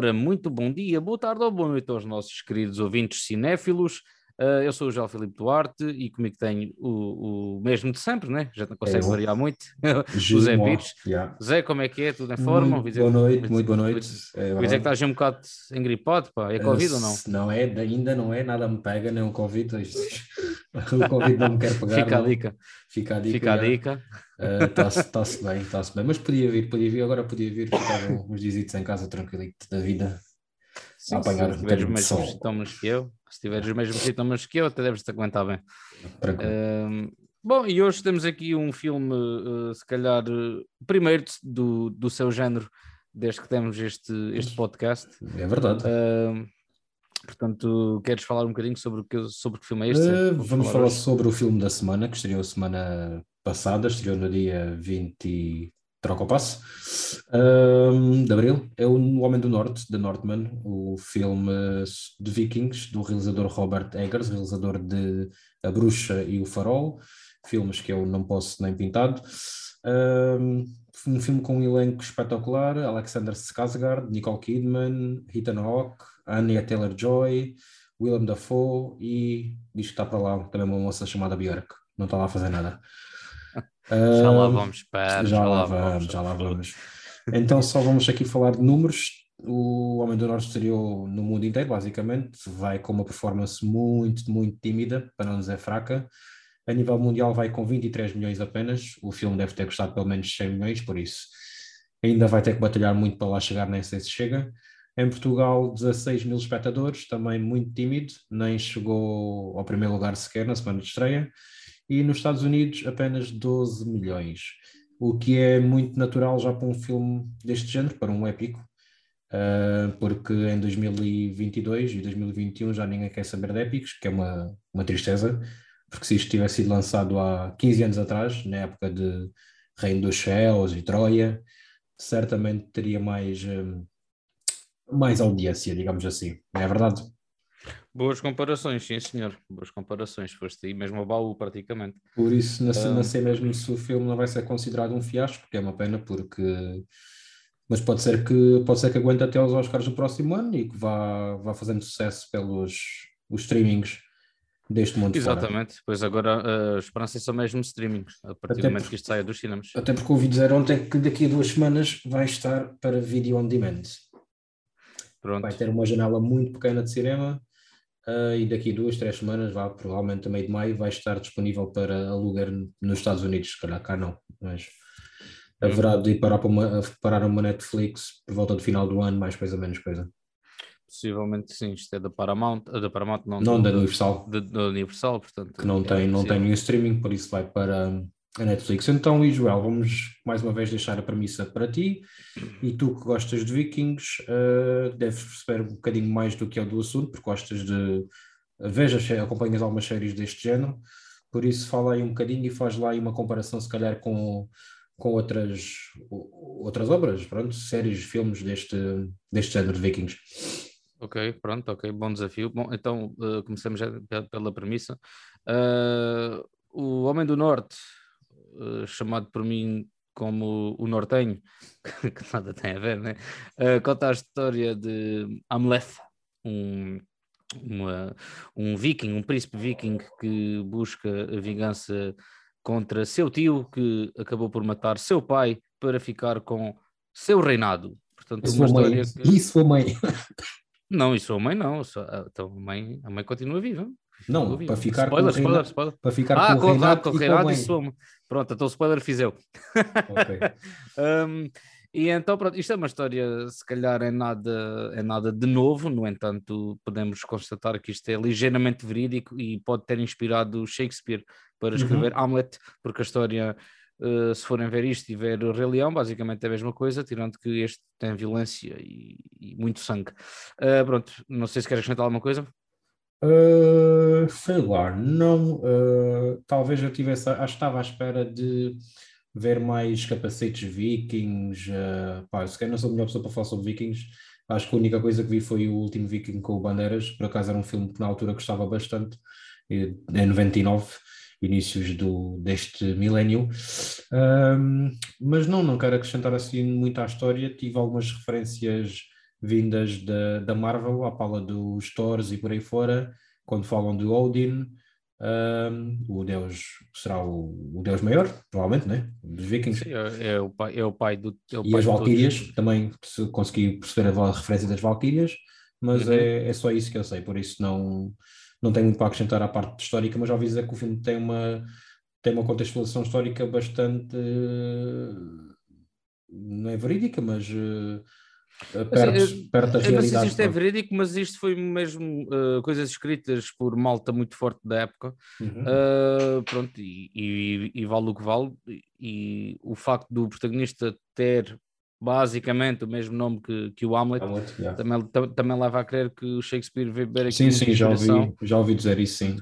Ora, muito bom dia, boa tarde ou boa noite aos nossos queridos ouvintes cinéfilos. Uh, eu sou o João Filipe Duarte e comigo tenho o, o mesmo de sempre, né? Já não consegue é variar muito. o Zé Pires. Yeah. Zé, como é que é? Tudo em forma? Muito boa noite, muito boa noite. É Pois é que estás um bocado engripado, pá. É Covid uh, ou não? Não é, ainda não é, nada me pega, nem o Covid. o Covid não me quer pegar. Fica a dica. Fica a dica. Fica a dica. Está-se uh, tá bem, está-se bem. Mas podia vir, podia vir, agora podia vir ficar uns dias em casa tranquilito da vida. Sim, a apanhar se tiveres os mesmos sintomas que eu, se tiveres os mesmos sintomas que eu, até deves-te aguentar bem. Uh, bom, e hoje temos aqui um filme, uh, se calhar, uh, primeiro do, do seu género, desde que temos este, este podcast. É verdade. portanto, queres falar um bocadinho sobre o que, sobre que filme é este? vamos falar, falar sobre o filme da semana, que estreou semana passada, estreou no dia 20, troca o passo, um, de Abril, é o Homem do Norte, The Northman, o filme de Vikings, do realizador Robert Eggers, realizador de A Bruxa e o Farol, filmes que eu não posso nem pintado. Um, um filme com um elenco espetacular, Alexander Skarsgård, Nicole Kidman, Ethan Hawke, Anya Taylor-Joy, Willem Dafoe e diz que está para lá também uma moça chamada Björk, não está lá a fazer nada. Já lá vamos, para, já, já lá vamos, vamos, já lá vamos. Então só vamos aqui falar de números. O Homem do Norte estreou no mundo inteiro, basicamente. Vai com uma performance muito, muito tímida, para não dizer fraca. A nível mundial vai com 23 milhões apenas. O filme deve ter custado pelo menos 100 milhões, por isso ainda vai ter que batalhar muito para lá chegar, nem sei se chega. Em Portugal, 16 mil espectadores, também muito tímido, nem chegou ao primeiro lugar sequer na semana de estreia e nos Estados Unidos apenas 12 milhões, o que é muito natural já para um filme deste género, para um épico, uh, porque em 2022 e 2021 já ninguém quer saber de épicos, que é uma, uma tristeza, porque se isto tivesse sido lançado há 15 anos atrás, na época de Reino dos Céus e Troia, certamente teria mais, um, ah, mais audiência, digamos assim, não é verdade? Boas comparações, sim senhor. Boas comparações. Foste aí mesmo ao baú, praticamente. Por isso, não sei, não sei mesmo se o filme não vai ser considerado um fiasco, porque é uma pena, porque. Mas pode ser que, pode ser que aguente até aos Oscars do próximo ano e que vá, vá fazendo sucesso pelos os streamings deste mundo Exatamente, fora. pois agora a esperança é só mesmo streamings, a partir até do momento por, que isto saia dos cinemas. Até porque ouvi dizer ontem que daqui a duas semanas vai estar para vídeo on demand. Pronto. Vai ter uma janela muito pequena de cinema Uh, e daqui duas, três semanas, vá, provavelmente a meio de maio, vai estar disponível para alugar nos Estados Unidos, se calhar cá não, mas haverá de ir parar para uma, parar uma Netflix por volta do final do ano, mais coisa, menos coisa. Possivelmente sim, isto é da Paramount, da Paramount não, não da Universal. Da Universal, portanto. Que não tem, não tem nenhum streaming, por isso vai para, a Netflix. Então, Joel, vamos mais uma vez deixar a premissa para ti. E tu que gostas de Vikings, uh, deves perceber um bocadinho mais do que é do assunto, porque gostas de. Vejas, acompanhas algumas séries deste género, por isso fala aí um bocadinho e faz lá aí uma comparação, se calhar, com, com outras, outras obras, pronto, séries, filmes deste, deste género de Vikings. Ok, pronto, ok, bom desafio. Bom, então uh, começamos já pela premissa. Uh, o Homem do Norte uh, chamado por mim como o nortenho, que nada tem a ver, né? Uh, conta a história de Amleth, um, uma, um viking, um príncipe viking que busca a vingança contra seu tio, que acabou por matar seu pai para ficar com seu reinado. Portanto, isso uma história mãe. Que... Isso foi mãe. Não, isso a mãe não. Então, a, mãe, a mãe continua viva. Não, para ficar spoiler, com o spoiler, spoiler. Para ficar ah, com, com o Renato, com o Renato e, com Pronto, então o spoiler fiz eu. Okay. um, e então, pronto, isto é uma história, se calhar é nada, é nada de novo, no entanto, podemos constatar que isto é ligeiramente verídico e pode ter inspirado Shakespeare para uhum. escrever uhum. Hamlet, porque a história, uh, se forem ver isto e ver o Rei Leão, basicamente é a mesma coisa, tirando que este tem violência e, e muito sangue. Uh, pronto, não sei se queres acrescentar alguma coisa. Uh, sei lá, não. Uh, talvez eu tivesse. Acho que estava à espera de ver mais capacetes vikings. Uh, pá, se calhar não sou a melhor pessoa para falar sobre vikings. Acho que a única coisa que vi foi o último Viking com o Bandeiras. Por acaso era um filme que na altura gostava bastante, em 99, inícios do, deste milénio. Um, mas não, não quero acrescentar assim muito à história. Tive algumas referências vindas da, da Marvel, à pala dos Thors e por aí fora, quando falam de Odin, um, o deus será o, o, deus maior, provavelmente, né? dos vikings. Sim, é, é, o pai, é o pai do. É o e as Valkyrias, também se consegui perceber a referência das Valkyrias, mas uhum. é, é só isso que eu sei, por isso não, não tenho muito para acrescentar à parte histórica, mas já ouvi dizer que o filme tem uma, tem uma contextualização histórica bastante. não é verídica, mas. Perto, perto da. Não sei se isto é verídico, mas isto foi mesmo uh, coisas escritas por malta muito forte da época. Uhum. Uh, pronto, e, e, e, vale o que vale. E, e o facto do protagonista ter basicamente o mesmo nome que, que o Hamlet, Hamlet yeah. também, também leva a crer que o Shakespeare veio beber aqui Sim, sim, já ouvi, já ouvi dizer isso, sim.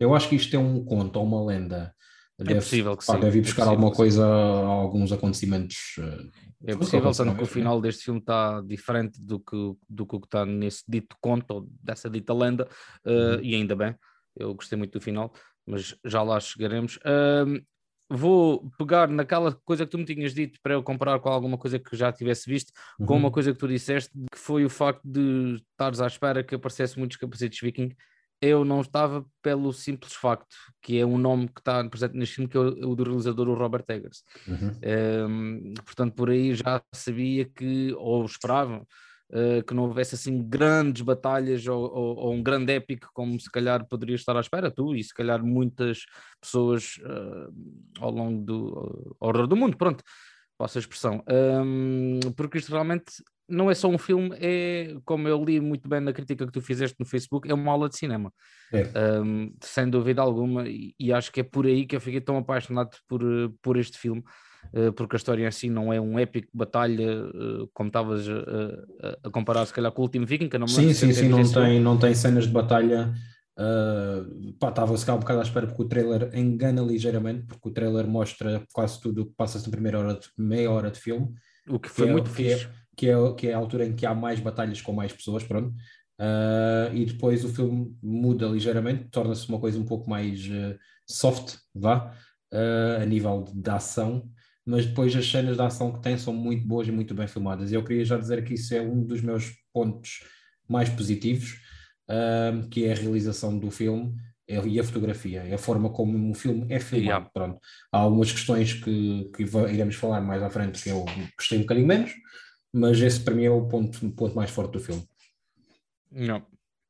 eu acho que isto é um conto ou uma lenda. É deve, possível que pá, sim. Deve ir é buscar é alguma coisa, alguns acontecimentos. Uh, é possível, sendo que o final deste filme está diferente do que, do que está nesse dito conto, ou dessa dita lenda, uh, uhum. e ainda bem. Eu gostei muito do final, mas já lá chegaremos. Uh, vou pegar naquela coisa que tu me tinhas dito para eu comparar com alguma coisa que já tivesse visto, uhum. com uma coisa que tu disseste, que foi o facto de estares à espera que aparecesse muitos capacetes viking. Eu não estava pelo simples facto que é um nome que está presente neste filme, que é o, do realizador o Robert Eggers. Uhum. Um, portanto, por aí já sabia que, ou esperava, uh, que não houvesse assim grandes batalhas ou, ou, ou, um grande épico como se calhar poderia estar à espera tu e se calhar muitas pessoas uh, ao longo do ao redor do mundo, pronto, posso a expressão, um, porque isto realmente não é só um filme, é como eu li muito bem na crítica que tu fizeste no Facebook, é uma aula de cinema, é. um, sem dúvida alguma, e, e, acho que é por aí que eu fiquei tão apaixonado por, por este filme, eh, porque a história em si não é um épico batalha, eh, como estavas a, a, comparar se calhar com o último Viking, que não Sim, sim, sim, não tem, não tem cenas de batalha. Uh, pá, estava a ficar um bocado à espera porque o trailer engana ligeiramente, porque o trailer mostra quase tudo o que passa-se na primeira hora de, meia hora de filme. O que foi que é muito é, fixe. Que é, que, é, que é a altura em que há mais batalhas com mais pessoas, pronto. Uh, e depois o filme muda ligeiramente, torna-se uma coisa um pouco mais uh, soft, vá, a nível de ação mas depois as cenas de ação que tem são muito boas e muito bem filmadas. E eu queria já dizer que isso é um dos meus pontos mais positivos, um, que é a realização do filme e a fotografia, é a forma como o filme é filmado. Yeah. Pronto. Há algumas questões que, que iremos falar mais à frente que eu gostei um bocadinho menos, mas esse para mim é o ponto, ponto mais forte do filme. Não,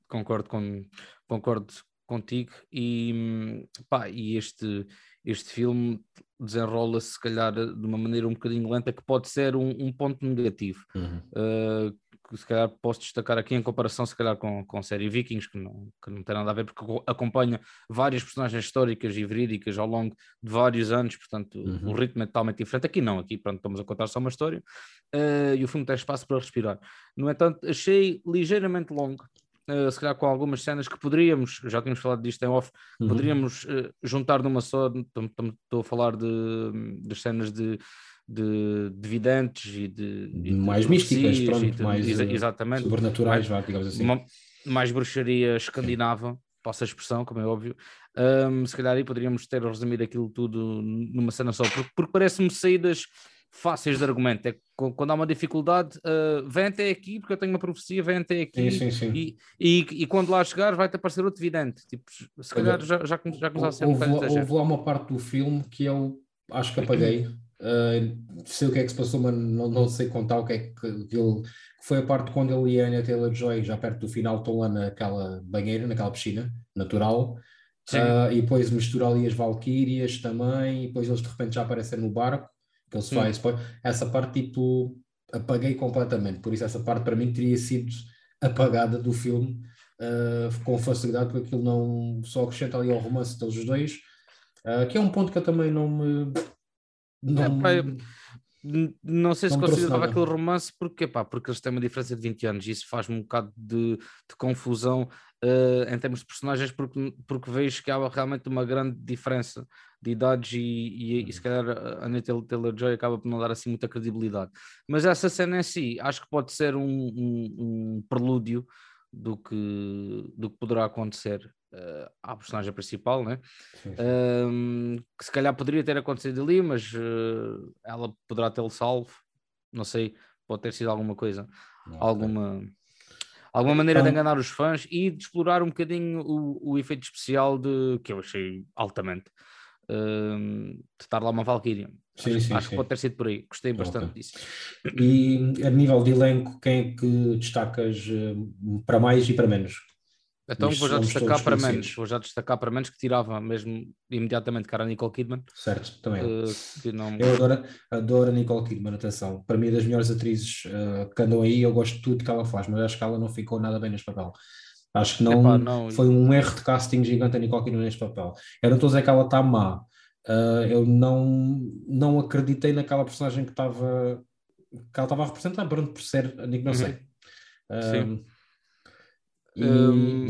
concordo, com, concordo contigo e, pá, e este, este filme desenrola-se se calhar de uma maneira um bocadinho lenta que pode ser um, um ponto negativo uhum. uh, que se calhar posso destacar aqui em comparação se calhar com, com a série Vikings que não, que não tem nada a ver porque acompanha várias personagens históricas e verídicas ao longo de vários anos, portanto uhum. o ritmo é totalmente diferente, aqui não, aqui pronto, estamos a contar só uma história uh, e o filme tem espaço para respirar no entanto achei ligeiramente longo uh, se calhar com algumas cenas que poderíamos, já tínhamos falado disto em off, uhum. poderíamos uh, juntar numa só, estou a falar de, das cenas de, de, de e de, de mais místicas, pronto, de, mais eh, exatamente, sobrenaturais, mais, digamos assim. Uma, mais bruxaria escandinava, passa a expressão, como é óbvio. Um, se calhar aí poderíamos ter resumido aquilo tudo numa cena só, porque, porque parece-me saídas fáceis de argumento. É quando há uma dificuldade, uh, vem até aqui, porque eu tenho uma profecia, vem até aqui. Sim, sim, sim. E, e, e, quando lá chegar, vai-te aparecer outro vidente. Tipo, se calhar já, já, já começou a ser houve, um Houve lá uma parte do filme que eu acho que apaguei. Uh, sei o que é que se passou, mas não, não sei contar o que é que, que ele. Foi a parte quando ele e a Anya Taylor-Joy, já perto do final, estão lá naquela banheira, naquela piscina natural. Uh, e depois mistura ali as Valkyrias também, e depois eles de repente já aparecem no barco que ele se faz. Essa parte, tipo, apaguei completamente. Por isso, essa parte para mim teria sido apagada do filme uh, com facilidade, porque aquilo não só acrescenta ali ao romance deles os dois, uh, que é um ponto que eu também não me. Não, é, não sei se considerava aquele romance porque, pá, porque eles têm uma diferença de 20 anos e isso faz um bocado de, de confusão uh, em termos de personagens porque, porque vejo que há realmente uma grande diferença de idades e, e, e se calhar a Anya Taylor-Joy acaba por não dar assim muita credibilidade. Mas essa cena em si acho que pode ser um, um, um prelúdio do que, do que poderá acontecer uh, à personagem principal, né? Uh, que se calhar poderia ter acontecido ali, mas uh, ela poderá tê-lo salvo, não sei, pode ter sido alguma coisa alguma, alguma maneira então, de enganar os fãs e de explorar um bocadinho o, o efeito especial de que eu achei altamente de estar lá uma Valkyria. Sim, acho, sim, acho sim. que pode ter sido por aí, gostei bastante okay. disso. E a nível de elenco, quem é que destacas uh, para mais e para menos? Então vou já destacar para menos, vou já destacar para menos que tirava mesmo imediatamente cara a Nicole Kidman. Certo, também. Uh, não... Eu adoro, adoro a Nicole Kidman, atenção. Para mim é das melhores atrizes uh, que andam aí, eu gosto de tudo que ela faz, mas acho que ela não ficou nada bem neste papel. Acho que não, Epá, não, foi um erro de casting gigante a Nicole Kidman neste papel. Eu não estou a dizer que ela está má, uh, eu não, não acreditei naquela personagem que estava que ela estava a representar, pronto, por ser, não uhum. sei. Sim. E, um,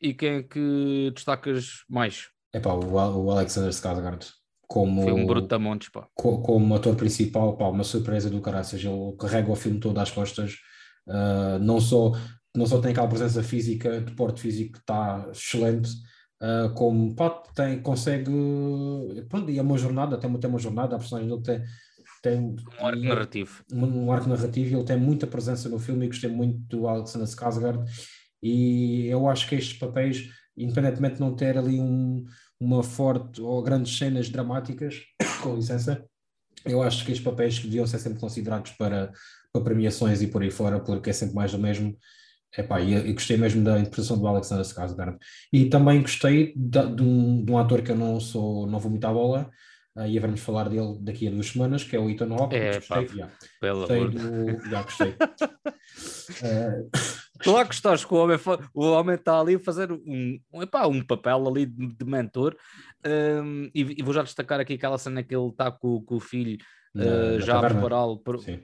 e quem é que destacas mais? É pá, o, o Alexander Skarsgård como foi um brutamontes, pá. Como, como ator principal, pá, uma surpresa do caraças, ele carrega o filme todo às costas, uh, não só não só tem aquela presença física, de porte físico que está excelente, uh, como pá, tem, consegue, pronto, e é uma jornada, tem tem uma jornada, a personagem dele tem, tem um arco narrativo. Um, um arco narrativo, ele tem muita presença no filme e gostei muito do Alexander Skarsgård e eu acho que estes papéis, independentemente de não ter ali um, uma forte ou grandes cenas dramáticas, com licença, eu acho que estes papéis deviam ser sempre considerados para, para premiações e por aí fora, porque é sempre mais do mesmo. Epá, e, e gostei mesmo da interpretação do Alexander Skarsgård. E também gostei de, de, um, de um ator que eu não sou, não vou muito à bola, uh, e vamos falar dele daqui a duas semanas, que é o Ethan Hawke. É, gostei, pá, yeah, gostei do, yeah, gostei. uh, Tu lá gostaste que o homem, o homem está ali a fazer um, um, epá, um papel ali de, de mentor. Um, e, e, vou já destacar aqui aquela cena que ele está com, com o filho na, uh, já a prepará-lo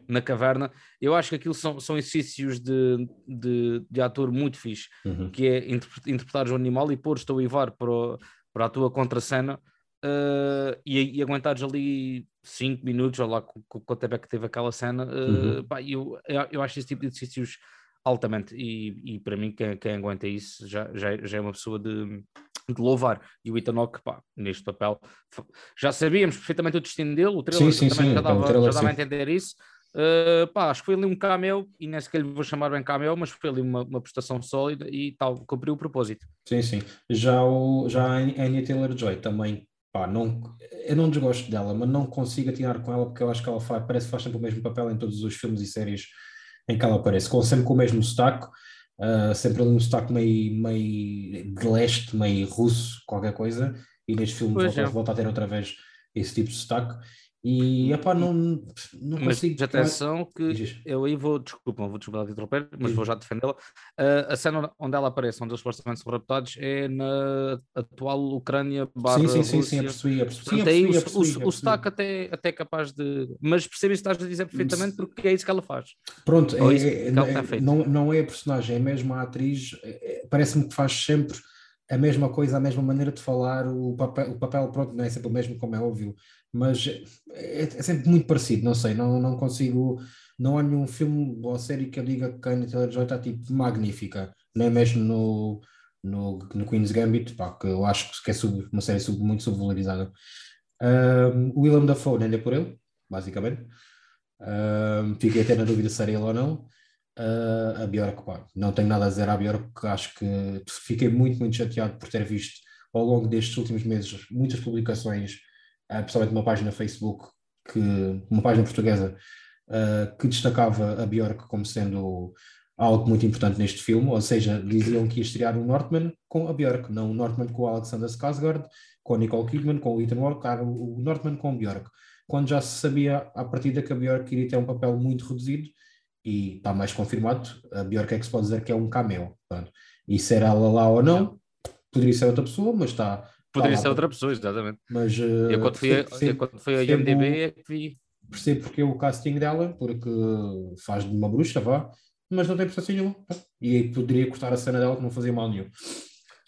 na caverna. Eu acho que aquilo são, são exercícios de, de, de ator muito fixe, uhum. que é interpretar o animal e pôr-te a uivar para, para a tua contracena. Uh, e, e aguentares ali 5 minutos, ou lá quanto tempo é que teve aquela cena, uh, uhum. pá, eu, eu acho esse tipo de exercícios altamente. E, e para mim, quem, quem aguenta isso já, já, já é uma pessoa de, de louvar. E o Itanok, pá, neste papel, já sabíamos perfeitamente o destino dele, o trailer sim, sim, também sim, já dava, já dava a entender isso. Uh, pá, acho que foi ali um cameo, e nem sequer lhe vou chamar bem cameo, mas foi ali uma, uma prestação sólida e tal, cumpriu o propósito. Sim, sim. Já, o, já a Anya Taylor-Joy também, pá, não, eu não desgosto dela, mas não consigo atinar com ela porque eu acho que ela faz, parece que faz sempre o mesmo papel em todos os filmes e séries em que ela aparece, com, sempre com o mesmo sotaque, uh, sempre ali um sotaque meio, meio de leste, meio russo, qualquer coisa, e neste filme volta, é. volta, a ter outra vez esse tipo de sotaque. E epá, não, não mas consigo. atenção que eu aí vou, desculpa, vou desculpar de interromper, mas vou já defendê-la. Uh, a cena onde ela aparece, onde eles supostamente são raptados, é na atual Ucrânia barra Sim, sim, sim, sim, percebi, percebi. Portanto, aí o, o, sotaque até, até é capaz de... Mas percebes estás a dizer perfeitamente porque é isso que ela faz. Pronto, é, é, é não, não é a personagem, é mesmo a atriz, é, é, parece-me que faz sempre a mesma coisa, a mesma maneira de falar, o papel, o papel pronto, não é sempre o mesmo, como é óbvio, mas é, é sempre muito parecido, não sei, não, não consigo, não há nenhum filme ou série que eu diga que a Anya Taylor-Joy está tipo magnífica, nem mesmo no, no, no Queen's Gambit, pá, que eu acho que é sub, uma série sub, muito subvalorizada. Um, Willem Dafoe nem é por ele, basicamente. Um, fiquei até na dúvida se era ele ou não. Uh, a Bjork, pá, não tenho nada a dizer à Bjork, acho que fiquei muito, muito chateado por ter visto ao longo destes últimos meses muitas publicações, uh, principalmente uma página Facebook, que, uma página portuguesa, uh, que destacava a Bjork como sendo algo muito importante neste filme, ou seja, diziam que ia estrear o Northman com a Bjork, não o Northman com o Alexander Skarsgård, com a Nicole Kidman, com o Ethan Hawke, o Northman com a Bjork, quando já se sabia à partida que a Bjork iria ter um papel muito reduzido, e está mais confirmado, a Bjork é que se pode dizer que é um cameo. Portanto, e se era ela lá ou não, poderia ser outra pessoa, mas está. Poderia ser outra pessoa, exatamente. Mas, uh, eu quando fui, percebo, eu, quando fui a IMDB é que vi. Percebo porque é o casting dela, porque faz de uma bruxa, vá, mas não tem prestação nenhuma. E aí poderia cortar a cena dela que não fazia mal nenhum.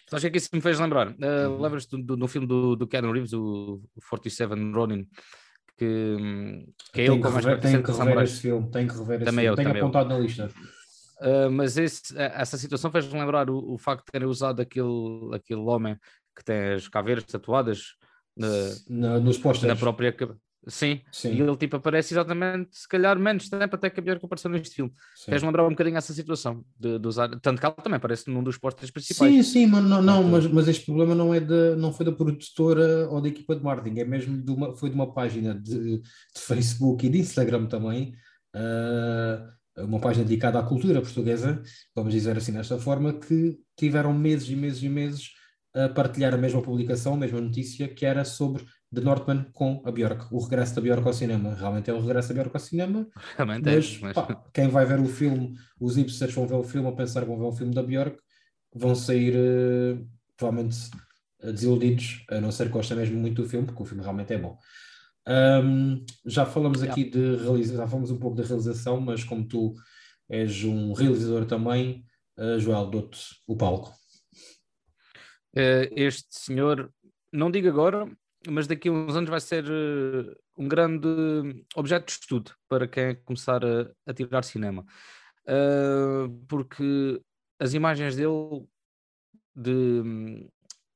Sabes o que é que isso me fez lembrar? Uh, uhum. Lembras-te do, do, no filme do, do Keanu Reeves, o 47 Ronin, que, que é ele como rever, Tenho que rever esse filme, tenho que rever também esse filme. tenho apontado eu. na lista. Uh, mas esse, essa situação fez-me lembrar o, o, facto de terem usado aquele, aquele homem que tem as caveiras tatuadas na, na, nos na própria Sim. Sim. e ele tipo aparece exatamente, se calhar, menos tempo até que a Björk apareceu neste filme. Queres lembrar um bocadinho essa situação de, de, usar, tanto que ela também aparece num dos postos principais. Sim, sim, mas não, não mas, mas este problema não é de, não foi da produtora ou da equipa de marketing, é mesmo de uma, foi de uma página de, de Facebook e de Instagram também, uh, uma página dedicada à cultura portuguesa, vamos dizer assim desta forma, que tiveram meses e meses e meses a partilhar a mesma publicação, a mesma notícia, que era sobre The Northman com a Björk, o regresso da Björk ao cinema. Realmente é o regresso da Björk ao cinema, Realmente mas, é, mas... Pá, quem vai ver o filme, os hipsters vão ver o filme a pensar que vão ver o filme da Björk, vão sair uh, provavelmente uh, desiludidos, a não ser que gostem mesmo muito do filme, porque o filme realmente é bom. Um, já falamos aqui de realização, já falamos um pouco da realização, mas como tu és um realizador também, uh, Joel, dou-te o palco. Este senhor, não digo agora, mas daqui a uns anos vai ser uh, um grande objeto de estudo para quem começar a, a tirar cinema. Uh, porque as imagens dele de,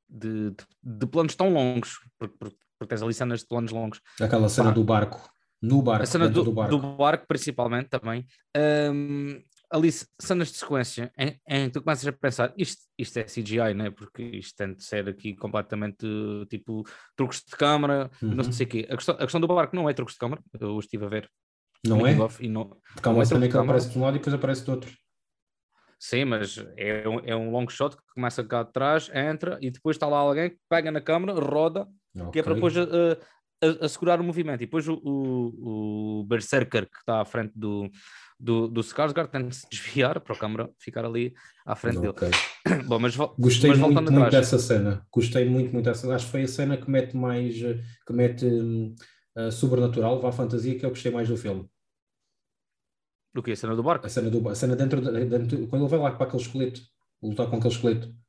de, de, de planos tão longos, porque, porque, porque, tens ali cenas de planos longos. Aquela cena do barco, no barco, a cena do, do, barco. do barco principalmente também. Um, ali cenas de sequência em, em tu começas a pensar isto, isto é CGI, né? porque isto tem de ser aqui completamente tipo truques de câmara, uhum. não sei o quê. A questão, a questão do barco não é truques de câmara, eu estive a ver. Não é? E não, uma é cena que aparece de um lado e depois aparece do outro. Sim, mas é um, é um long shot que começa cá de trás, entra e depois está lá alguém que pega na câmera, roda, okay. que é para depois uh, a, a, segurar o movimento. E depois o, o, o Berserker que está à frente do, do, do Skarsgård tem de se desviar para a câmara ficar ali à frente okay. dele. Bom, mas, Gostei mas muito, muito dessa cena. Gostei muito, muito dessa Acho que foi a cena que mete mais, que mete uh, sobrenatural, vá à fantasia, que eu gostei mais do filme. Do que? A cena do barco? A cena, do, a cena dentro, dentro, quando ele vai lá para aquele esqueleto, lutar com aquele esqueleto.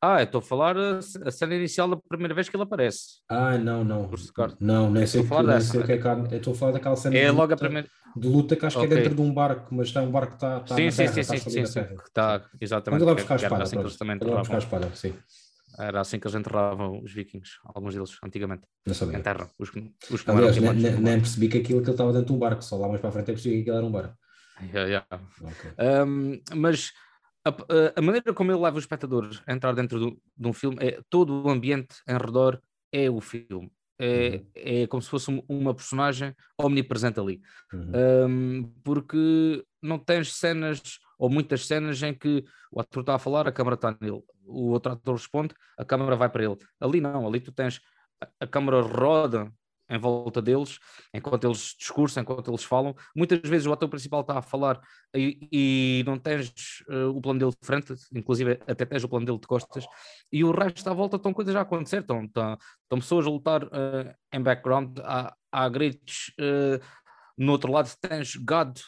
Ah, estou a falar a, a cena inicial da primeira vez que ele aparece. Ah, não, não. Não, nem sei, que, nem sei o que é que há. Estou a falar daquela cena. É logo a primeira de luta que acho okay. que é dentro de um barco, mas está um barco que está, está sim, sim, terra, sim, está sim, sim, sim, está, exatamente. Quando ele buscar a espada, assim que eles também buscar a espada, sim. Era assim que eles enterravam os vikings, alguns deles, antigamente. Não sabia. Enterram. Os, os Aliás, nem, nem, nem percebi que aquilo que ele estava dentro de um barco, só lá mais para a frente é percebi que aquilo era um barco. Yeah, yeah. Okay. Um, mas a, a, maneira como ele leva os espectadores a entrar dentro do, de um filme é todo o ambiente em redor é o filme é, uhum. é como se fosse uma personagem omnipresente ali. Uhum. Um, porque não tens cenas, ou muitas cenas, em que o ator está a falar, a câmera está nele, o outro ator responde, a câmera vai para ele. Ali não, ali tu tens a, a câmera roda em volta deles, enquanto eles discursam, enquanto eles falam. Muitas vezes o ator principal está a falar e, e não tens uh, o plano dele de frente, inclusive até tens o plano dele de costas, e o resto à volta estão coisas a acontecer, estão, estão, estão pessoas a lutar uh, em background, há, há gritos. Uh, no outro lado tens gado,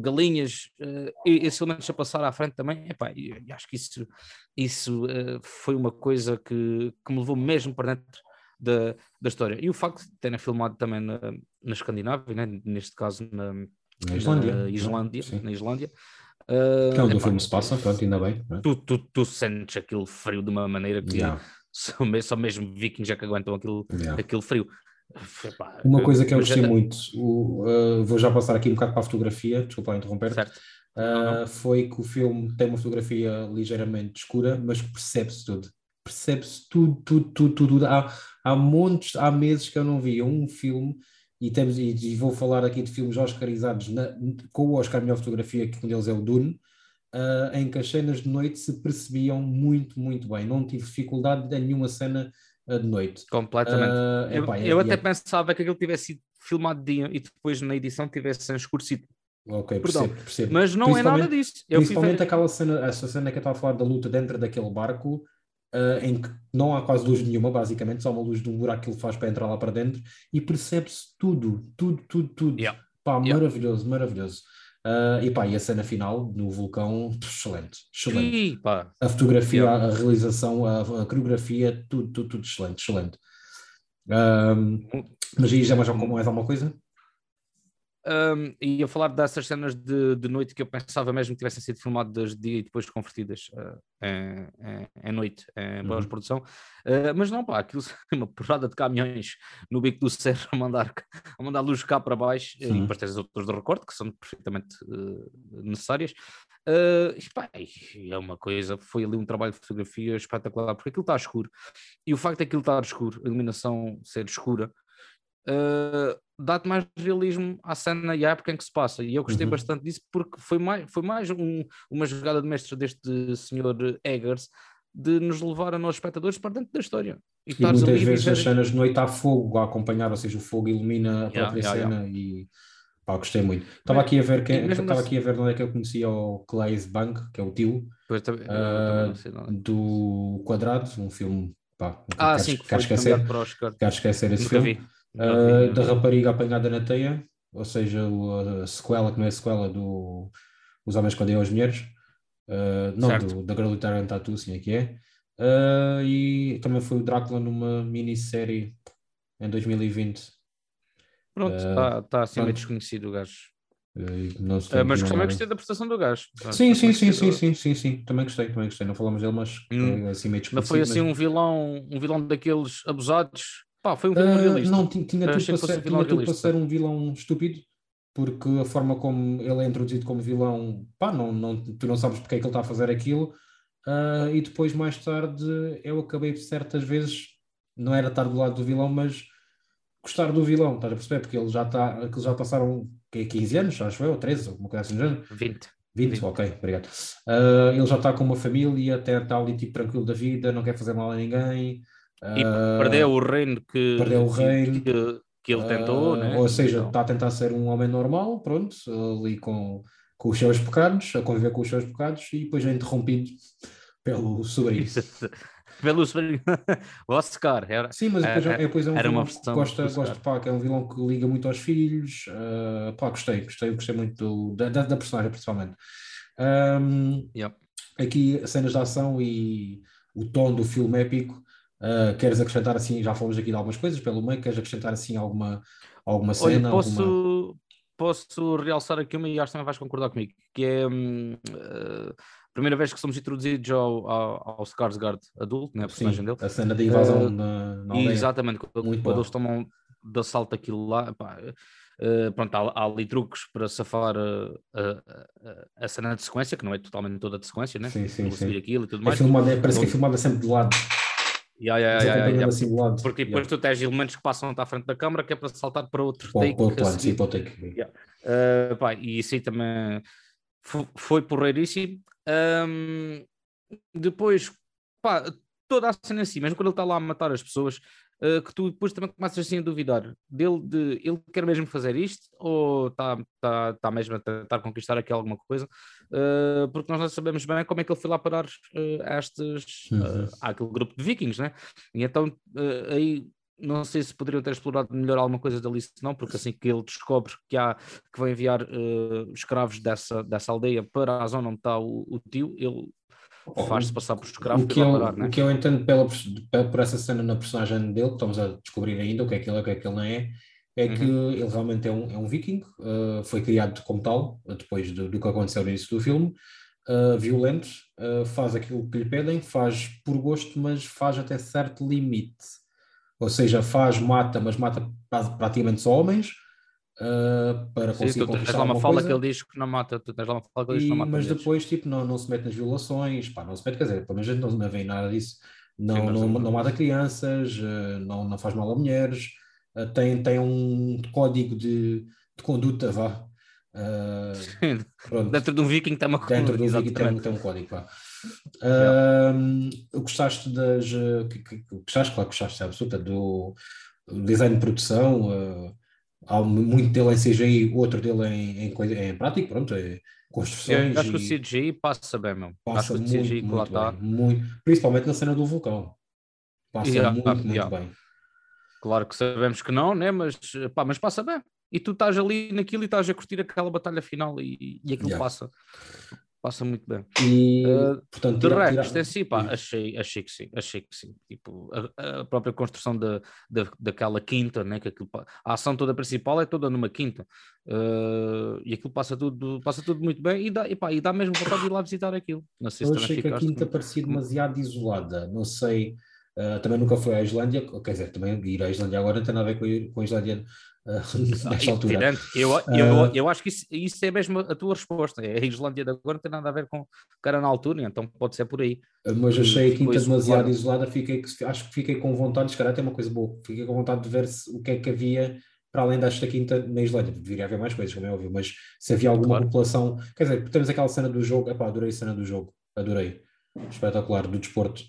galinhas esses elementos a passar à frente também. Epá, e, e acho que isso, isso foi uma coisa que, que me levou mesmo para dentro da, da história. E o facto de terem filmado também na, na Escandinávia, né? neste caso na, na Islândia, na Islândia, na Islândia uh, que é onde o filme se passa, pronto, ainda bem. É? Tu, tu, tu, sentes aquele frio de uma maneira que yeah. só, mesmo, só mesmo vikings já que aguentam aquele, yeah. aquele frio. Epá, uma coisa que eu gostei já... muito, o, uh, vou já passar aqui um bocado para a fotografia, desculpa interromper. Certo. Uh, foi que o filme tem uma fotografia ligeiramente escura, mas percebe-se tudo percebe-se tudo, tudo, tudo, tudo. Há, há montes, há meses que eu não via um filme, e, temos, e, e vou falar aqui de filmes oscarizados na, com o Oscar Melhor Fotografia, que um deles é o Dune, uh, em que as cenas de noite se percebiam muito, muito bem. Não tive dificuldade em nenhuma cena uh, de noite. Completamente. Uh, eu, epá, eu é, até é... pensava que aquilo tivesse sido filmado de dia e depois na edição tivesse escurecido. Ok, Perdão. percebo, percebo. Mas não é nada disso. Eu principalmente ver... aquela cena, essa cena que eu estava a falar da luta dentro daquele barco, uh, em que não há quase luz nenhuma, basicamente, só uma luz de um buraco que ele faz para entrar lá para dentro e percebe-se tudo, tudo, tudo, tudo. Yeah. Pá, yeah. maravilhoso, maravilhoso. Uh, e pá, e a cena final no vulcão, excelente, excelente. a fotografia, yeah. a realização, a, a, coreografia, tudo, tudo, tudo excelente, excelente. Uh, mas aí já mais, mais alguma coisa? Um, e a falar dessas cenas de, de noite que eu pensava mesmo que tivessem sido filmadas de dia e depois convertidas uh, em, em, noite, em uhum. produção uh, mas não, pá, aquilo uma porrada de caminhões no bico do cerro a mandar, a mandar luz cá para baixo Sim. e depois tens as outras de recorte que são perfeitamente uh, necessárias. E, pá, é uma coisa, foi ali um trabalho de fotografia espetacular, porque aquilo está escuro e o facto de aquilo estar escuro, a iluminação ser escura, uh, dá-te mais realismo à cena e à época em que se passa. E eu gostei uhum. bastante disso porque foi mais, foi mais um, uma jogada de mestre deste senhor Eggers de nos levar a nós espectadores para dentro da história. E, e muitas vezes as cenas de noite há fogo a acompanhar, ou seja, o fogo ilumina a própria yeah, cena yeah. e pá, gostei muito. Estava aqui a ver quem, estava aqui a ver onde é que eu conhecia o Claes Bank, que é o tio uh, do Quadrado, um filme pá, ah, quero, sim, que quero esquecer, quero esquecer esse Nunca filme. Vi uh, da rapariga apanhada na teia, ou seja, a sequela que não é a sequela do Os Homens Odeiam as Mulheres, uh, não, do, da Girl Italian Tattoo, sim é que é. Uh, e também foi o Drácula numa minissérie em 2020. Pronto, está uh, tá assim meio desconhecido o gajo. Uh, mas também gostei da prestação do gajo. Sim, sim, sim, sim, sim, sim, sim, também gostei, também gostei. Não falamos dele, mas hum. é assim meio Não foi assim mas... um vilão, um vilão daqueles abusados Pá, foi um vilão uh, realista. Não, tinha, tinha tudo, para ser, tinha tudo para ser um vilão estúpido, porque a forma como ele é introduzido como vilão, pá, não, não, tu não sabes porque é que ele está a fazer aquilo. Uh, e depois, mais tarde, eu acabei certas vezes, não era estar do lado do vilão, mas gostar do vilão, estás a perceber? Porque ele já está, aqueles já passaram 15 anos, acho eu, ou 13, alguma coisa assim, género. 20. 20, 20, ok, obrigado. Uh, ele já está com uma família, até está ali tipo tranquilo da vida, não quer fazer mal a ninguém. E uh, perdeu o reino que, perdeu o reino. que, que ele tentou, uh, né? Ou seja, então. está a tentar ser um homem normal, pronto, ali com, com os seus pecados, a conviver com os seus pecados e depois é interrompido pelo sobrinho. pelo sobrinho, o Oscar. Era, Sim, mas depois, é, depois é um vilão que gosta, gosta pá, que é um vilão que liga muito aos filhos. Uh, pá, gostei, gostei, gostei muito do, da, da, personagem, principalmente. Um, yep. Aqui, cenas de ação e o tom do filme épico Uh, queres acrescentar assim, já falamos aqui de algumas coisas pelo meio, queres acrescentar assim alguma, alguma cena? Olha, posso, alguma... posso realçar aqui uma e acho que também vais concordar comigo, que é hum, uh, a primeira vez que somos introduzidos ao, ao, ao Skarsgård adulto, né, a personagem Sim, dele. A cena da invasão uh, na, na aldeia. Exatamente, quando, quando eles tomam de assalto aquilo lá, pá, Uh, pronto, há, há, ali truques para safar uh, uh, a cena de sequência, que não é totalmente toda de sequência, né? Sim, sim, sim. aquilo e tudo é mais. Filmada, parece que é filmada sempre de lado. Yeah, yeah, yeah, yeah, assim Porque depois tu tens elementos que passam à frente da câmara que é para saltar para outro take. Para outro sim, para o take. Uh, pá, e isso aí também foi porreiríssimo. Um, depois, pá, toda a cena assim, mesmo quando ele está lá a matar as pessoas, uh, que tu depois também começas assim a duvidar dele, de ele quer mesmo fazer isto ou está tá, tá mesmo a tentar conquistar aqui alguma coisa, uh, porque nós não sabemos bem como é que ele foi lá parar uh, a estes, uhum. àquele grupo de vikings, né? E então aí não sei se poderiam ter explorado melhor alguma coisa dali, se não, porque assim que ele descobre que há que vai enviar uh, escravos dessa, dessa aldeia para a zona onde está o, o tio, ele faz-se passar por escravo o que, eu, parar, né? o que eu entendo pela, por essa cena na personagem dele, que estamos a descobrir ainda o que é que ele é, o que é que ele não é, é uhum. que ele realmente é um, é um viking, uh, foi criado como tal, depois do, do, que aconteceu no início do filme, uh, violento, uh, faz aquilo que lhe pedem, faz por gosto, mas faz até certo limite. Ou seja, faz, mata, mas mata praticamente só homens, uh, para conseguir Sim, tu tens lá uma fala coisa. que ele diz que não mata, tu tens lá uma fala que ele diz que não mata. Mas depois, tipo, não, não se mete nas violações, pá, não se mete, quer dizer, pelo menos a gente não, não vê nada disso. Não, Sim, não, não, mata crianças, uh, não, não faz mal a mulheres, uh, tem, tem um código de, de conduta, vá. Uh, dentro de um viking tem uma Dentro de um viking tem, tem um código, vá. Uh, gostaste das. Que, que, gostaste, claro que gostaste, é absoluta, do design de produção, uh, há muito dele em CGI, outro dele em, em, em prática, pronto, é construções. Eu acho que o CGI passa bem, meu. Passa acho que o CGI muito, muito, tá. muito, principalmente na cena do vulcão. Passa yeah, muito, yeah. muito bem. Claro que sabemos que não, né? mas, pá, mas passa bem. E tu estás ali naquilo e estás a curtir aquela batalha final e, e aquilo passa. Passa muito bem. E, uh, portanto, de tira, resto, tira... em si, pá, achei, achei que sim, achei que sim. Tipo, a, a própria construção da, da, daquela quinta, né, que aquilo, a ação toda principal é toda numa quinta. Uh, e aquilo passa tudo, passa tudo muito bem e dá, e, pá, e dá mesmo vontade de ir lá visitar aquilo. Não sei Eu achei que a quinta parecia demasiado isolada, não sei. Uh, também nunca foi à Islândia, quer dizer, também ir à Islândia agora não tem nada a ver com, com a Islândia nesta altura. Eu, eu, uh, eu acho que isso, isso, é mesmo a tua resposta. É a Islândia de agora não tem nada a ver com o cara na altura, então pode ser por aí. Mas achei a quinta demasiado isolada, fiquei, acho que fiquei com vontade, se calhar tem uma coisa boa, fiquei com vontade de ver se, o que é que havia para além desta quinta na Islândia. Deveria haver mais coisas, como é óbvio, mas se havia alguma claro. população. Quer dizer, temos aquela cena do jogo, epá, adorei a cena do jogo, adorei. Espetacular, do desporto.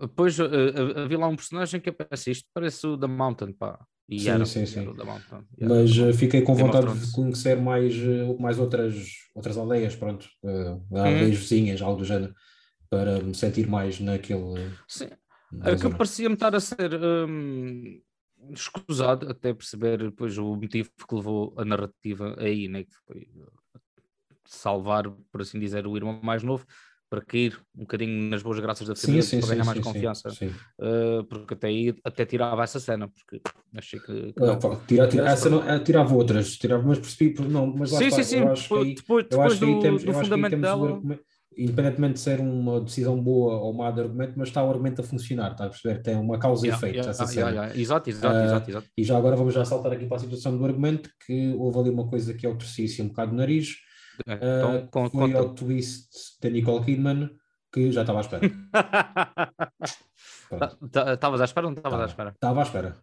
Depois uh, havia lá um personagem que aparece isto, parece o da Mountain, pá. E sim, era, sim, sim. Mountain, Mas uh, fiquei com vontade de conhecer mais, uh, mais outras, outras aldeias, pronto, uh, aldeias hum. vizinhas, algo do género, para me sentir mais naquele. Sim. Que parecia-me estar a ser um, escusado até perceber depois o motivo que levou a narrativa aí, né? que foi salvar, por assim dizer, o irmão mais novo para cair um bocadinho nas boas graças da família sim, sim, para ganhar sim, mais confiança. Uh, porque até aí até tirava essa cena, porque achei que. que não. tira, tira, essa não, eh, tirava outras, tirava, mas percebi, não, mas lá sim, está, sim, sim. Eu acho que depois, depois do, temos, do fundamento dela. independentemente de ser uma decisão boa ou má de argumento, mas está o argumento a funcionar, está a perceber? Tem uma causa e yeah, efeito. Yeah, essa yeah, cena. Yeah, exato, exato, uh, exato, exato. E já agora vamos já saltar aqui para a situação do argumento, que houve ali uma coisa que é o torci um bocado de nariz então, uh, com, foi ao twist da Nicole Kidman que já estava à espera. Estavas à espera ou não estavas à espera? Estava à espera.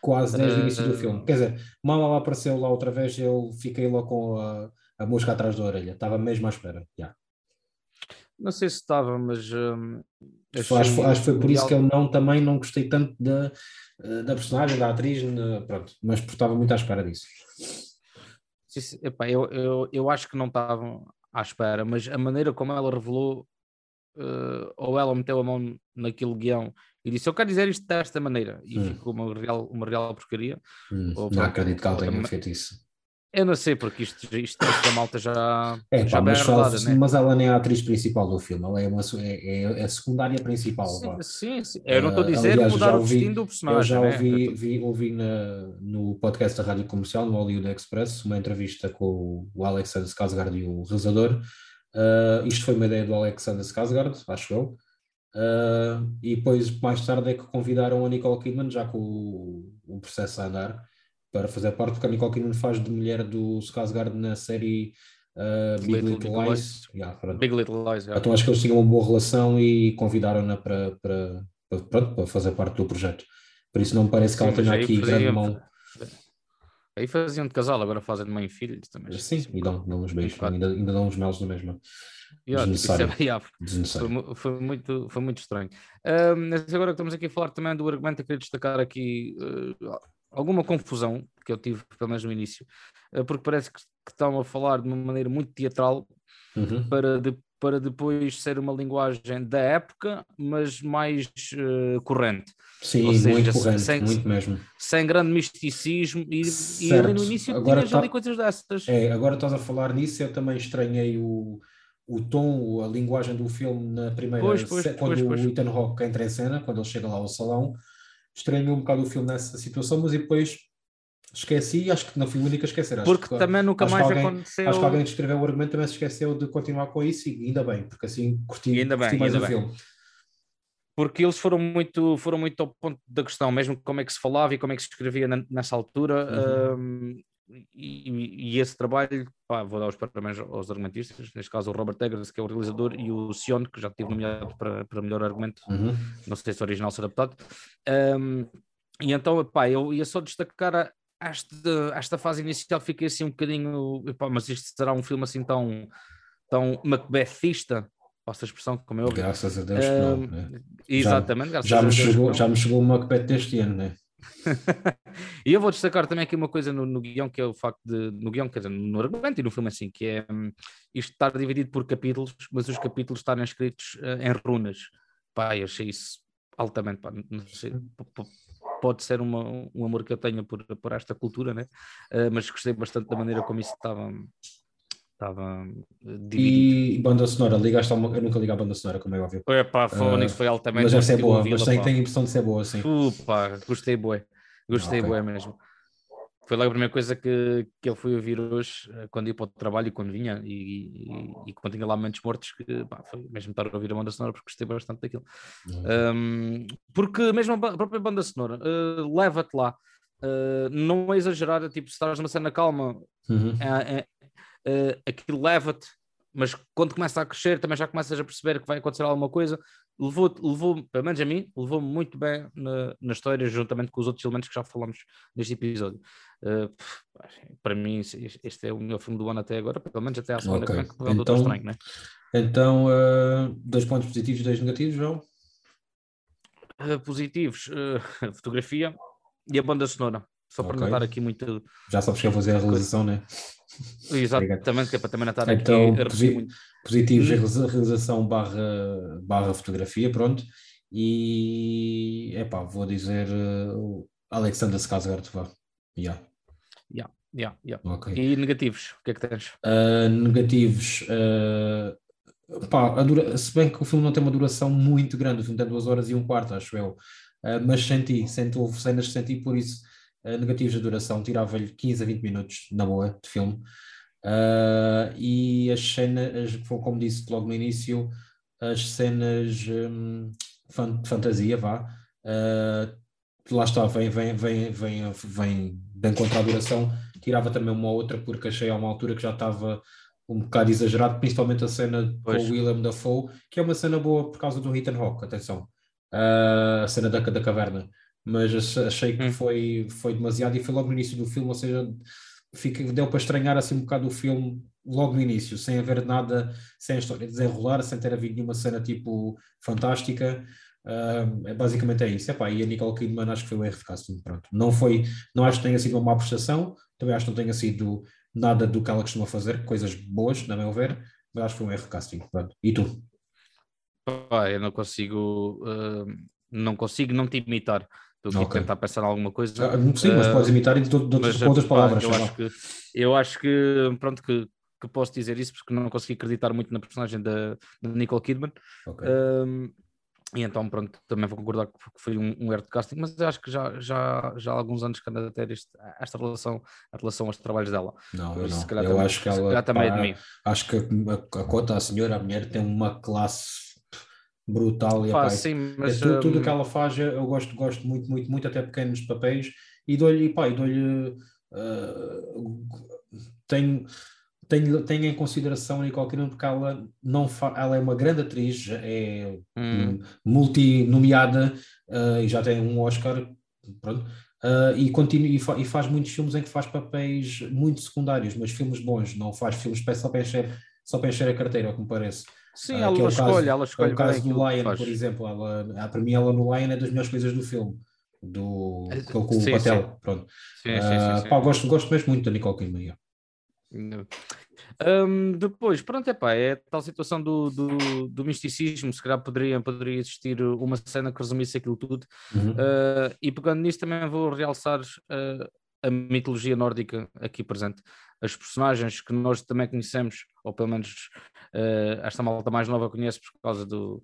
Quase desde uh, o início do filme. Quer dizer, mal ela apareceu lá outra vez, eu fiquei lá com a, a mosca atrás da orelha. Estava mesmo à espera. Yeah. Não sei se estava, mas. Um, acho, acho, que foi por isso que eu não, também não gostei tanto da, da personagem, da atriz, pronto, mas estava muito à espera disso. Epá, eu, eu, eu acho que não estavam à espera, mas a maneira como ela revelou, uh, ou ela meteu a mão naquele guião e disse: Eu quero dizer isto desta maneira, e hum. ficou uma real, uma real porcaria. Hum, ou, não acredito que ela tenha feito isso. Eu não sei, porque isto, isto, isto a malta já, é, já pá, mas, herdada, né? mas ela nem é a atriz principal do filme, ela é, uma, é, é a secundária principal. Sim, sim, sim, Eu não estou a eh, dizer aliás, mudar o destino do personagem. Eu já né? ouvi, né? vi, ouvi na, no podcast da Rádio Comercial, no Hollywood Express, uma entrevista com o Alexander Skarsgård e o realizador. Uh, isto foi uma ideia do Alexander Skarsgård, acho eu. Uh, e depois, mais tarde, é que convidaram a Nicole Kidman, já com o, o processo a andar para fazer parte, porque a Nicole Kidman faz de mulher do Skarsgård na série uh, Big Little, Little Lies. Yeah, Big Little Lies, yeah. Então acho que eles tinham uma boa relação e convidaram-na para, para, para, para, fazer parte do projeto. Por isso não me parece que ela tenha aqui fazia, grande mão. Aí faziam de casal, agora fazem de mãe e filho também. Sim, e dão, dão uns beijos, ainda, ainda dão uns melos na mesma. Yeah, Desnecessário. É, yeah, Desnecessário. Foi, foi, muito, foi muito estranho. Um, agora que estamos aqui a falar também do argumento, eu queria destacar aqui uh, alguma confusão que eu tive, pelo menos no início, eh, porque parece que, que estão a falar de uma maneira muito teatral uhum. para, de, para depois ser uma linguagem da época, mas mais uh, corrente. Sim, seja, muito corrente, sem, muito mesmo. Sem grande misticismo, e, e ali no início agora tinhas tá, ali coisas dessas. É, agora estás a falar nisso, eu também estranhei o, o tom, a linguagem do filme na primeira, pois, pois, quando pois, o Ethan Hawke entra em cena, quando ele chega lá ao salão, estranhou um bocado o filme nessa situação, mas depois esqueci acho que não fui o único a esquecer. Acho porque que, também nunca mais alguém, aconteceu. Acho que alguém que escreveu o argumento também se esqueceu de continuar com isso e ainda bem, porque assim curti, ainda bem, curti mais ainda o bem. filme. Porque eles foram muito, foram muito ao ponto da questão, mesmo como é que se falava e como é que se escrevia nessa altura. Uhum. Um, e, e, esse trabalho, pá, vou dar os parabéns aos argumentistas, neste caso o Robert Eggers, que é o realizador, e o Sion, que já tive nomeado para, para melhor argumento, uhum. não sei se original se adaptado. Um, e então, pá, eu ia só destacar a, esta, esta fase inicial, fiquei assim um bocadinho, pá, mas isto será um filme assim tão, tão Macbethista, posso a expressão, como é óbvio. Graças a Deus que não. Né? Exatamente, já, já, me chegou, já me chegou o Macbeth deste ano, né? e eu vou destacar também aqui uma coisa no, no guião, que é o facto de, no guião, quer dizer, no argumento e no filme assim, que é um, isto estar dividido por capítulos, mas os capítulos estarem escritos uh, em runas. Pá, eu achei isso altamente, pá, sei, pode ser uma, um amor que eu tenho por, por esta cultura, né? Uh, mas gostei bastante da maneira como isso estava, estava dividido. E banda sonora, ligaste a uma... Eu nunca ligo à banda sonora, como é óbvio. Epá, Phoenix Ah, foi altamente. Mas deve ser gostei de boa, mas tem, pá. tem a impressão de ser boa, sim. Uh, pá, gostei bué. Gostei Ok. bué mesmo. Foi logo a primeira coisa que, que eu fui ouvir hoje, eh, quando ia para o trabalho e quando vinha, e, e, e quando tinha lá momentos mortos, que pá, foi mesmo estar a ouvir a banda sonora, porque gostei bastante daquilo. Um, porque mesmo a a própria banda sonora uh, leva-te lá. Uh, não é exagerada, tipo, se estás numa cena calma, Uhum. é- é- é, aquilo leva-te, mas quando começa a crescer também já começas a perceber que vai acontecer alguma coisa. Levou, levou pelo menos a mim, levou-me muito bem na, na história, juntamente com os outros elementos que já falamos neste episódio. Uh, para mim, este é o melhor filme do ano até agora, pelo menos até à segunda, Ok. que vem, é Então- Estranho, né? Então, ah, dois pontos positivos e dois negativos, João? Uh, positivos, uh, a fotografia e a banda sonora. Só para Ok. não estar aqui muito. Já sabes que eu vou fazer a realização, né? Exatamente, que é para também não estar Então, aqui posi- muito. Positivos, Hum. realiza- realização barra, barra fotografia, pronto. E, epá, vou dizer ah, o Alexander Skarsgård, vá. Yeah, Yeah, yeah. ok. E negativos, o que é que tens? Uh, negativos. uh, pá, a dura- se bem que o filme não tem uma duração muito grande, o filme tem duas horas e um quarto, acho eu. Uh, mas senti, senti, houve cenas que senti, por isso, uh, negativos de duração, tirava-lhe 15 a 20 minutos, na boa, de filme. Uh, e as cenas, como disse logo no início, as cenas de fantasia, vá. uh, lá está, vem, vem, vem, vem, vem de encontrar a duração tirava também uma outra porque achei a uma altura que já estava um bocado exagerado, principalmente a cena com Pois. o William Dafoe, que é uma cena boa por causa do Ethan Hawke, atenção, Ah, a cena da, da caverna, mas ach- achei que Hum. foi, foi demasiado e foi logo no início do filme, ou seja, fica, deu para estranhar assim um bocado o filme logo no início, sem haver nada, sem a história desenrolar, sem ter havido nenhuma cena tipo fantástica. É basicamente é isso. Epá, e a Nicole Kidman acho que foi o erro de casting. Pronto. Não foi, não acho que tenha sido uma má prestação, também acho que não tenha sido nada do que ela costuma fazer, coisas boas, na meu ver, mas acho que foi um erro de casting. Pronto. E tu? Pá, eu não consigo, uh, não consigo não te imitar. Estou aqui Ok. a tentar pensar em alguma coisa. Ah, sim, mas Ah, podes imitar e de, de, de, mas, com outras palavras. eu acho que eu acho que pronto que, que posso dizer isso porque não consegui acreditar muito na personagem da, da Nicole Kidman. Ok. Um, e então, pronto, também vou concordar que foi um, um erro de casting, mas eu acho que já, já, já há alguns anos que anda a ter este- esta relação, a relação aos trabalhos dela. Não, eu isso, não. Eu também- acho que ela. também é de mim. Acho que a, a cota, a senhora, a mulher, tem uma classe brutal. E, epá, sim, mas tudo, tudo um, que ela faz, eu gosto, gosto muito, muito, muito, até pequenos papéis, e dou-lhe, pá, e dou-lhe, ah, tenho, tenho, tenho em consideração a Nicole Kidman porque ela, não ela é uma grande atriz, é hum, multi-nomeada ah, e já tem um Oscar, pronto, ah, e, continua, e, fa- e faz muitos filmes em que faz papéis muito secundários, mas filmes bons, não faz filmes só para encher, só para encher a carteira, me parece. Sim, Ah, ela é o escolhe, caso- ela É escolhe o bem caso aquilo do Lion, por exemplo. Ela, ah, para mim, ela no Lion é das melhores coisas do filme, do, É, com, com sim, o Patel. Pronto. Sim, sim, Ah, sim, sim. pá, gosto, gosto mesmo muito da Nicole Kidman. Hum, depois, pronto, é pá, é tal situação do, do, do misticismo, se calhar poderia, poderia existir uma cena que resumisse aquilo tudo. Uhum. Uh, e pegando nisso também vou realçar uh, a mitologia nórdica aqui presente. As personagens que nós também conhecemos, ou pelo menos uh, esta malta mais nova conhece por causa do,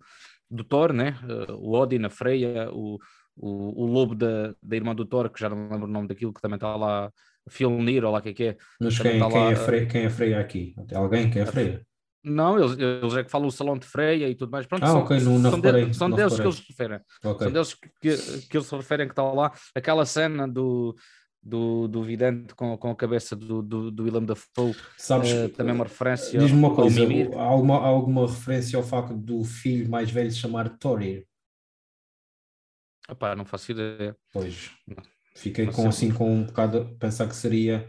do Thor, né? Uh, o Odin, a Freya, o, o, o lobo da, da irmã do Thor, que já não lembro o nome daquilo, que também está lá, Fjolnir, ou lá o que é que é. Mas quem, tá quem, lá, é ah, freia, quem é freia aqui? Tem alguém que é freia? Não, eles, eles é que falam o salão de Freia e tudo mais. Pronto, Ah, são, ok, não- não são, reparei, de- são deles que reparei. eles se referem. Ok. São deles que, que, que eles se referem que está lá. Aquela cena do, do, do vidente com, com a cabeça do, do, do Willem Dafoe, Sabes, eh, também uma referência diz-me uma coisa, há alguma, alguma referência ao facto do filho mais velho se chamar Thorir? Epá, não faço ideia. Pois, fiquei Não com, sei. assim com um bocado a pensar que seria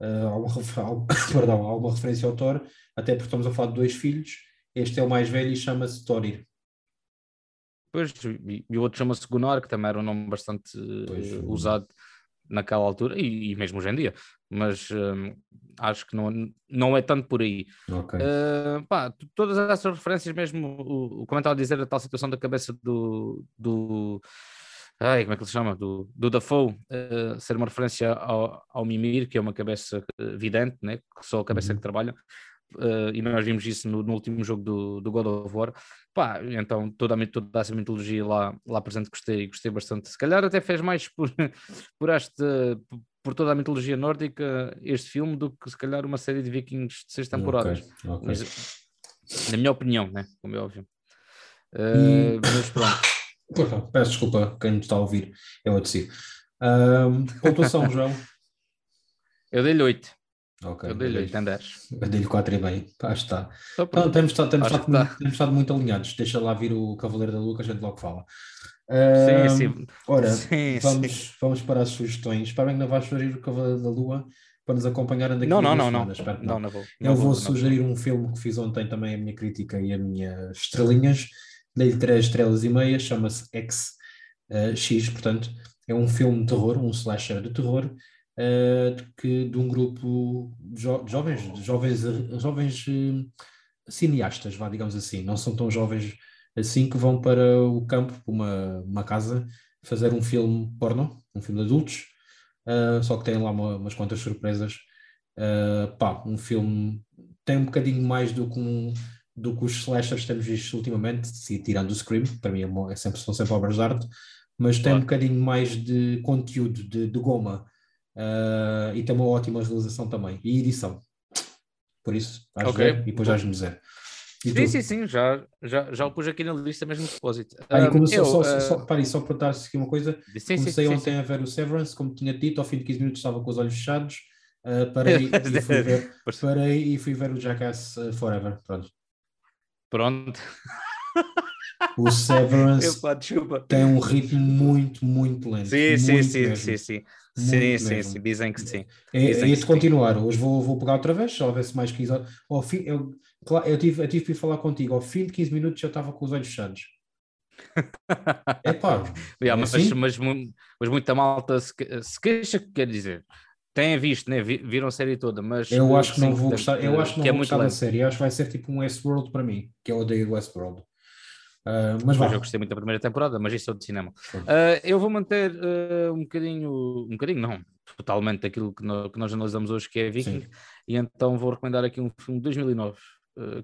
ah, alguma, perdão, alguma referência ao Thor, até porque estamos a falar de dois filhos, este é o mais velho e chama-se Thorir. Pois, e, o outro chama-se Gunnar, que também era um nome bastante Pois, eh, o- usado naquela altura e, e mesmo hoje em dia. Mas hum, acho que não, não é tanto por aí. Ok. Uh, pá, todas essas referências, mesmo o, o estava a dizer, a tal situação da cabeça do. do ai, como é que ele se chama? Do, do Dafoe, uh, ser uma referência ao, ao Mimir, que é uma cabeça uh, vidente, né? que só a cabeça Uhum. que trabalha. Uh, e nós vimos isso no, no, último jogo do, do God of War. Pá, então toda, a, toda essa mitologia lá, lá presente gostei, gostei bastante. Se calhar até fez mais por, por, este, por toda a mitologia nórdica este filme do que se calhar uma série de vikings de seis temporadas. Okay, okay. Mas, na minha opinião, né? como é óbvio. Uh, mas pronto. peço desculpa quem nos está a ouvir, eu a decido. Um, pontuação, João. Eu dei-lhe 8. Okay, eu dei-lhe 8 em 10. Eu dei-lhe 4 e bem. Ah, está. Então, temos, estado, temos estado muito alinhados. Deixa lá vir o Cavaleiro da Lua que a gente logo fala. Um, sim, sim. Ora, sim, vamos, sim. vamos para as sugestões. Espero que não vais sugerir o Cavaleiro da Lua para nos acompanhar daqui não, não, não, não. não. não, não vou, Eu vou, vou sugerir um filme que fiz ontem também a minha crítica e a minha estrelinhas. Dei-lhe 3 estrelas e meia, chama-se X, uh, X, portanto, é um filme de terror, um slasher de terror, uh, de, que, de um grupo de, jo de jovens, de jovens, jovens uh, cineastas, vá, digamos assim, não são tão jovens assim que vão para o campo, para uma, uma casa, fazer um filme porno, um filme de adultos, uh, só que tem lá uma, umas quantas surpresas. Uh, pá, um filme tem um bocadinho mais do que, um, do que os slashers temos visto ultimamente, se, tirando o Scream, para mim é, é sempre, são sempre obras de arte, mas tem claro. um bocadinho mais de conteúdo, de, de goma, uh, e tem uma ótima realização também, e edição. Por isso, vais okay. ver e depois vais-me dizer. E sim, tu? sim, sim, já, já, já o pus aqui na lista mesmo de propósito. Ah, e começou, eu, só, uh... só, para só para dar aqui uma coisa, sim, comecei sim, ontem sim, a ver o Severance, como tinha dito, ao fim de 15 minutos estava com os olhos fechados, uh, parei, e fui ver, parei e fui ver o Jackass Forever, pronto. Pronto. O Severance tem um ritmo muito, muito lento. Sim, muito sim, sim, sim, sim. Sim, sim, sim, dizem que sim. É, é de continuar. Hoje vou, vou pegar outra vez, se houvesse mais 15 horas. Ao fim, eu, claro, eu, tive, eu tive que falar contigo. Ao fim de 15 minutos já estava com os olhos fechados. é pá. Yeah, é mas, assim? mas, mas, muita malta se, se queixa, quer dizer. Têm visto, né? viram a série toda, mas. Eu acho que não vou gostar, eu acho que não é vou gostar da série. Eu acho que vai ser tipo um Westworld para mim, que eu odeio Westworld. Uh, mas eu gostei muito da primeira temporada, mas isso é de cinema. Uh, eu vou manter uh, um bocadinho, um bocadinho não, totalmente aquilo que, no, que nós analisamos hoje, que é Viking, Sim. e então vou recomendar aqui um filme de 2009,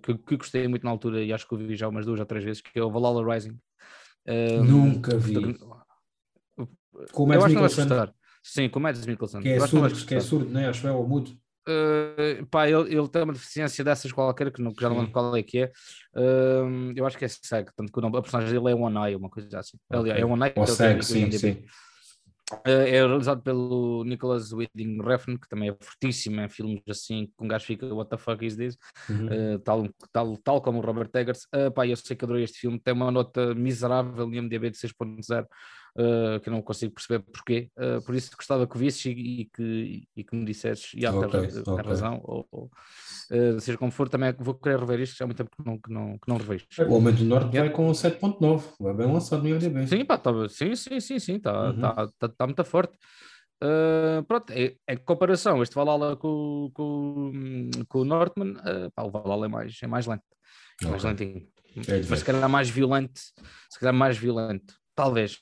que, que, gostei muito na altura e acho que o vi já umas duas ou três vezes, que é o Valhalla Rising. Nunca vi. Com o Mads Mikkelsen. Sim, com o Mads Mikkelsen. Que é, surdo, que é surdo, não é? Acho que é o mudo. Uh, pá, ele, ele tem uma deficiência dessas qualquer, que, não, que já não lembro qual é que é. Uh, eu acho que é cego, tanto que o nome, a personagem dele é One Eye, uma coisa assim. Okay. Aliás, é One Eye. Ou cego, sim, sim. Uh, é realizado pelo Nicholas Winding Refn, que também é fortíssimo em filmes assim, com um gajo fica, what the fuck is this? Uhum. Uh, tal, tal, tal como o Robert Eggers. Uh, pá, eu sei que adorei este filme, tem uma nota miserável em MDB de 6.0 uh, que eu não consigo perceber porquê. Uh, por isso gostava que visses e, e, que, e que me dissesses, e há okay, okay. razão, ou, ou uh, seja como for, também vou querer rever isto, já há muito tempo que não, que não, que não revejo. O Homem do Norte vai com 7.9, vai bem lançado no IMDb. Sim, pá, tá, sim, sim, sim, sim, está uhum. tá, tá, tá muito forte. Uh, pronto, é, em comparação, este Valhalla com, com, com o Northman, uh, pá, o Valhalla é mais, é mais lento, é mais lentinho. É mas se calhar mais violento, se calhar mais violento. Talvez.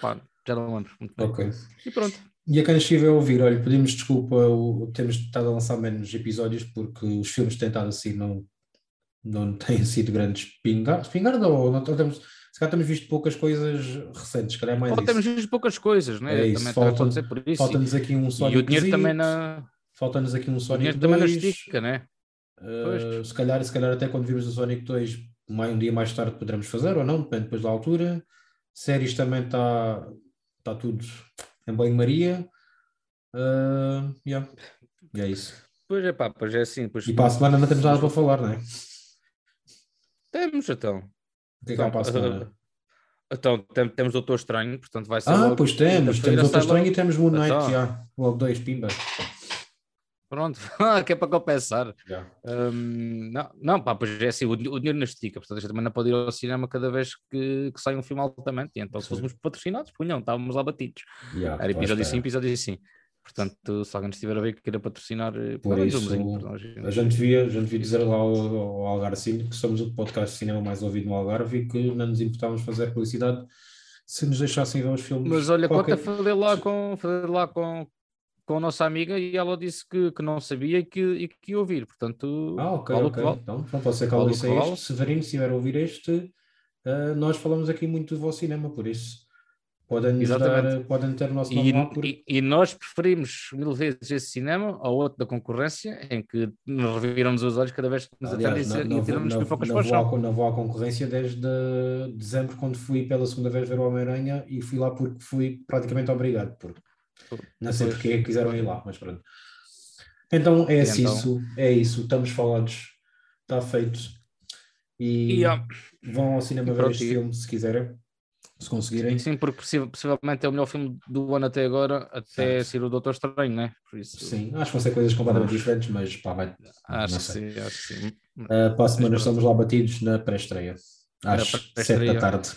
Pá, já não lembro muito bem. Ok. E pronto. E a quem estiver a ouvir, olha, pedimos desculpa, o, temos estado a lançar menos episódios porque os filmes tentado assim não, não têm sido grandes espingarda, espingarda ou não temos, se calhar temos visto poucas coisas recentes, se calhar é mais ou temos visto poucas coisas, né? É isso, falta, isso. Falta-nos aqui um Sonic E o dinheiro também na... Falta-nos aqui um Sonic o dinheiro 2. também na estica, né? Uh, se, calhar, se calhar até quando vimos o Sonic 2, um dia mais tarde poderemos fazer ou não, depende depois da altura. Séries também está tá tudo em banho-maria. Uh, yeah. E é isso. Pois é, pá, pois é assim. Pois... E para a semana não temos nada para falar, não é? Temos então. O que é que há para a semana? Então, temos Doutor Estranho, portanto vai ser. Ah, logo, pois temos, temos Doutor Estranho logo... e temos Moon Knight, então. já. Logo dois, pimba. Pronto, que é para compensar. Yeah. Um, não, não, pá, pois é assim, o, o dinheiro não estica, portanto a gente também não pode ir ao cinema cada vez que, que sai um filme altamente, e então se fôssemos patrocinados, punham, estávamos lá batidos. Yeah, Era episódio sim, episódio sim. Portanto, se alguém estiver a ver que queira patrocinar, eh, por isso, a gente devia, a gente devia dizer lá ao, ao Algarve que somos o podcast de cinema mais ouvido no Algarve e que não nos importávamos fazer publicidade se nos deixassem ver os filmes. Mas olha, qualquer... quanto a fazer lá com, fazer lá com, com a nossa amiga e ela disse que, que não sabia e que, e que ia ouvir, portanto... Ah, ok, vale ok. vale. Então, não pode ser que ela disse vale. este. Severino, se estiver a ouvir este, uh, nós falamos aqui muito do vosso cinema, por isso podem Exatamente. dar, podem ter o nosso nome E, lá por... e- e nós preferimos mil vezes esse cinema ao outro da concorrência, em que nos reviram-nos os olhos cada vez que nos atendem e tiramos não para o não vou à concorrência desde dezembro, quando fui pela segunda vez ver o Homem-Aranha e fui lá porque fui praticamente obrigado, porque não sei Pois. porque é que quiseram ir lá, mas pronto. Então é assim, então? isso, é isso, estamos falados, está feito. E vão ao cinema e ver este filme se quiserem, se conseguirem. Sim, porque possi- possivelmente é o melhor filme do ano até agora, até ser o Doutor Estranho, né? Por isso, Sim, acho que vão ser coisas completamente diferentes, mas pá, vai. acho que sim, acho que sim. Uh, para a semana estamos lá batidos na pré-estreia, às sete pré-estreia. da tarde.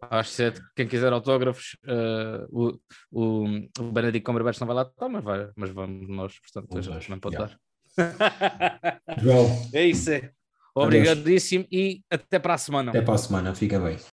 Às sete, quem quiser autógrafos, eh, o, o, o Benedict Cumberbatch não vai lá estar, mas, vai, mas vamos nós, portanto, Vamos nós, não pode yeah. dar. João, é isso, é. Obrigadíssimo e até para a semana. até para a semana, fica bem.